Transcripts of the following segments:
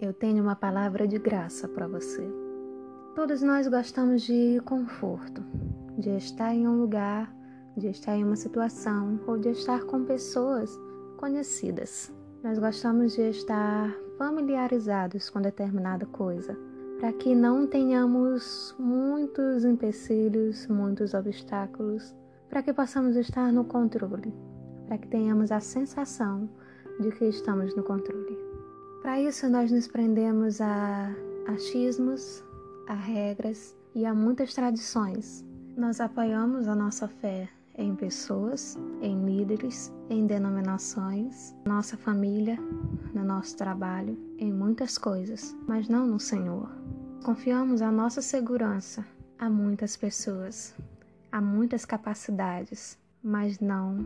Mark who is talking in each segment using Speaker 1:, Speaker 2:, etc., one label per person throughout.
Speaker 1: eu tenho uma palavra de graça para você. Todos nós gostamos de conforto, de estar em um lugar, de estar em uma situação ou de estar com pessoas conhecidas. Nós gostamos de estar familiarizados com determinada coisa, para que não tenhamos muitos empecilhos, muitos obstáculos, para que possamos estar no controle, para que tenhamos a sensação de que estamos no controle. Para isso, nós nos prendemos a achismos, a regras e a muitas tradições. Nós apoiamos a nossa fé em pessoas, em líderes, em denominações, nossa família, no nosso trabalho, em muitas coisas, mas não no Senhor. Confiamos a nossa segurança a muitas pessoas, a muitas capacidades, mas não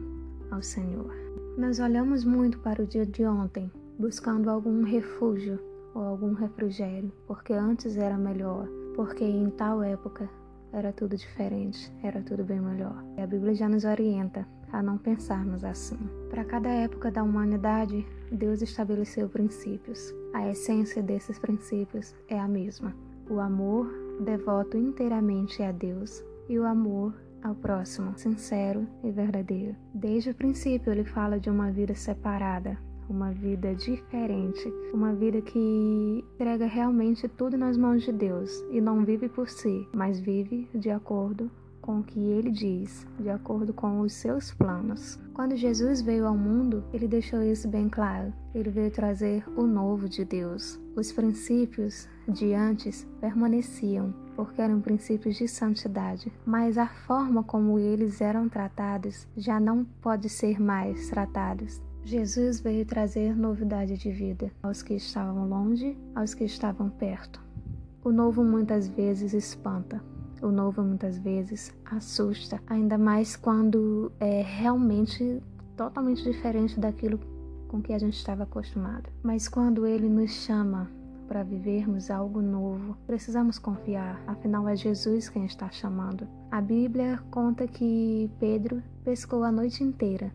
Speaker 1: ao Senhor. Nós olhamos muito para o dia de ontem buscando algum refúgio ou algum refrigério, porque antes era melhor, porque em tal época era tudo diferente, era tudo bem melhor. E a Bíblia já nos orienta a não pensarmos assim. Para cada época da humanidade, Deus estabeleceu princípios. A essência desses princípios é a mesma: o amor devoto inteiramente a Deus e o amor ao próximo, sincero e verdadeiro. Desde o princípio, ele fala de uma vida separada, uma vida diferente, uma vida que entrega realmente tudo nas mãos de Deus e não vive por si, mas vive de acordo com o que ele diz, de acordo com os seus planos. Quando Jesus veio ao mundo, ele deixou isso bem claro. Ele veio trazer o novo de Deus. Os princípios de antes permaneciam, porque eram princípios de santidade, mas a forma como eles eram tratados já não pode ser mais tratados Jesus veio trazer novidade de vida aos que estavam longe, aos que estavam perto. O novo muitas vezes espanta, o novo muitas vezes assusta, ainda mais quando é realmente totalmente diferente daquilo com que a gente estava acostumado. Mas quando ele nos chama para vivermos algo novo, precisamos confiar, afinal é Jesus quem está chamando. A Bíblia conta que Pedro pescou a noite inteira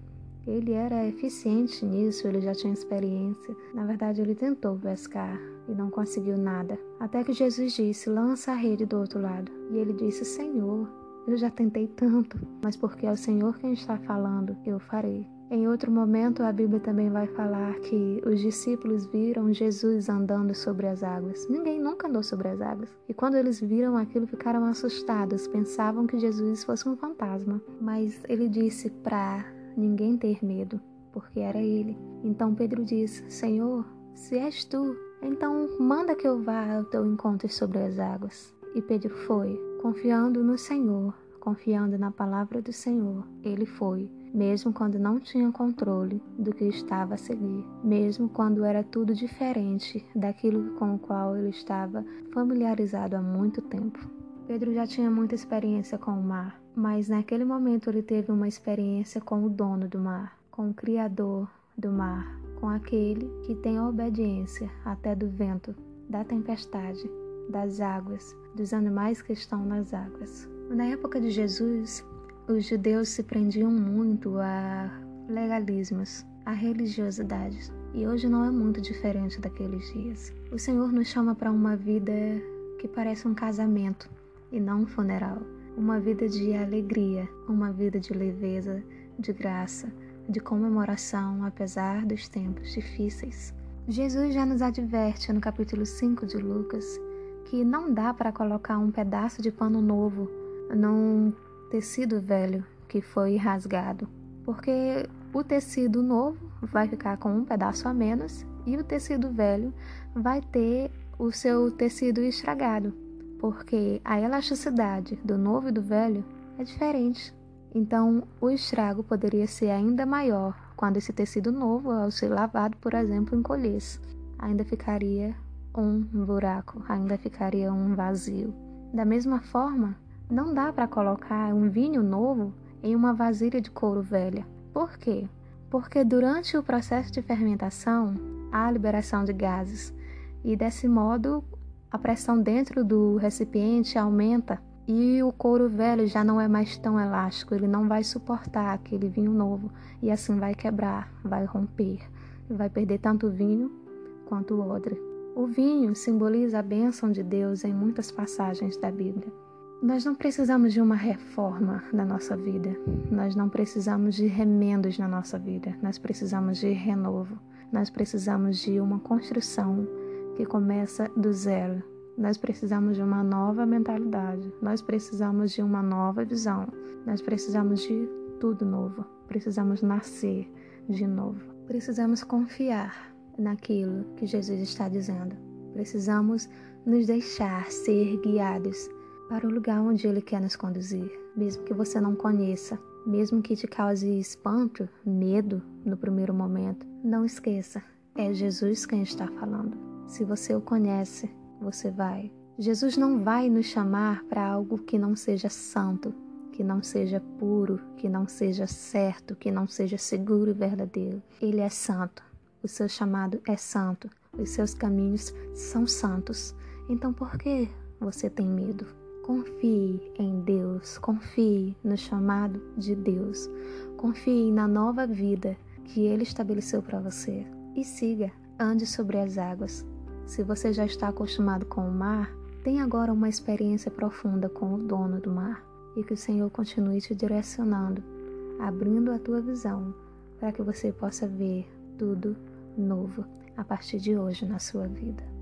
Speaker 1: ele era eficiente nisso, ele já tinha experiência. Na verdade, ele tentou pescar e não conseguiu nada. Até que Jesus disse: Lança a rede do outro lado. E ele disse: Senhor, eu já tentei tanto, mas porque é o Senhor quem está falando, eu farei. Em outro momento, a Bíblia também vai falar que os discípulos viram Jesus andando sobre as águas. Ninguém nunca andou sobre as águas. E quando eles viram aquilo, ficaram assustados, pensavam que Jesus fosse um fantasma. Mas ele disse para ninguém ter medo, porque era ele. Então Pedro diz: Senhor, se és tu, então manda que eu vá ao teu encontro sobre as águas. E Pedro foi, confiando no Senhor, confiando na palavra do Senhor. Ele foi, mesmo quando não tinha controle do que estava a seguir, mesmo quando era tudo diferente daquilo com o qual ele estava familiarizado há muito tempo. Pedro já tinha muita experiência com o mar, mas naquele momento ele teve uma experiência com o dono do mar, com o Criador do mar, com aquele que tem a obediência até do vento, da tempestade, das águas, dos animais que estão nas águas. Na época de Jesus, os judeus se prendiam muito a legalismos, a religiosidades, e hoje não é muito diferente daqueles dias. O Senhor nos chama para uma vida que parece um casamento, e não um funeral. Uma vida de alegria, uma vida de leveza, de graça, de comemoração, apesar dos tempos difíceis. Jesus já nos adverte no capítulo 5 de Lucas que não dá para colocar um pedaço de pano novo num tecido velho que foi rasgado, porque o tecido novo vai ficar com um pedaço a menos e o tecido velho vai ter o seu tecido estragado porque a elasticidade do novo e do velho é diferente. Então, o estrago poderia ser ainda maior quando esse tecido novo, ao ser lavado, por exemplo, encolhesse. Ainda ficaria um buraco, ainda ficaria um vazio. Da mesma forma, não dá para colocar um vinho novo em uma vasilha de couro velha. Por quê? Porque durante o processo de fermentação há liberação de gases e desse modo a pressão dentro do recipiente aumenta e o couro velho já não é mais tão elástico, ele não vai suportar aquele vinho novo e assim vai quebrar, vai romper, vai perder tanto o vinho quanto o odre. O vinho simboliza a bênção de Deus em muitas passagens da Bíblia. Nós não precisamos de uma reforma na nossa vida, nós não precisamos de remendos na nossa vida, nós precisamos de renovo, nós precisamos de uma construção que começa do zero. Nós precisamos de uma nova mentalidade, nós precisamos de uma nova visão, nós precisamos de tudo novo, precisamos nascer de novo, precisamos confiar naquilo que Jesus está dizendo, precisamos nos deixar ser guiados para o lugar onde Ele quer nos conduzir, mesmo que você não conheça, mesmo que te cause espanto, medo no primeiro momento. Não esqueça, é Jesus quem está falando. Se você o conhece, você vai. Jesus não vai nos chamar para algo que não seja santo, que não seja puro, que não seja certo, que não seja seguro e verdadeiro. Ele é santo. O seu chamado é santo. Os seus caminhos são santos. Então por que você tem medo? Confie em Deus, confie no chamado de Deus, confie na nova vida que Ele estabeleceu para você e siga, ande sobre as águas. Se você já está acostumado com o mar, tenha agora uma experiência profunda com o dono do mar e que o Senhor continue te direcionando, abrindo a tua visão para que você possa ver tudo novo a partir de hoje na sua vida.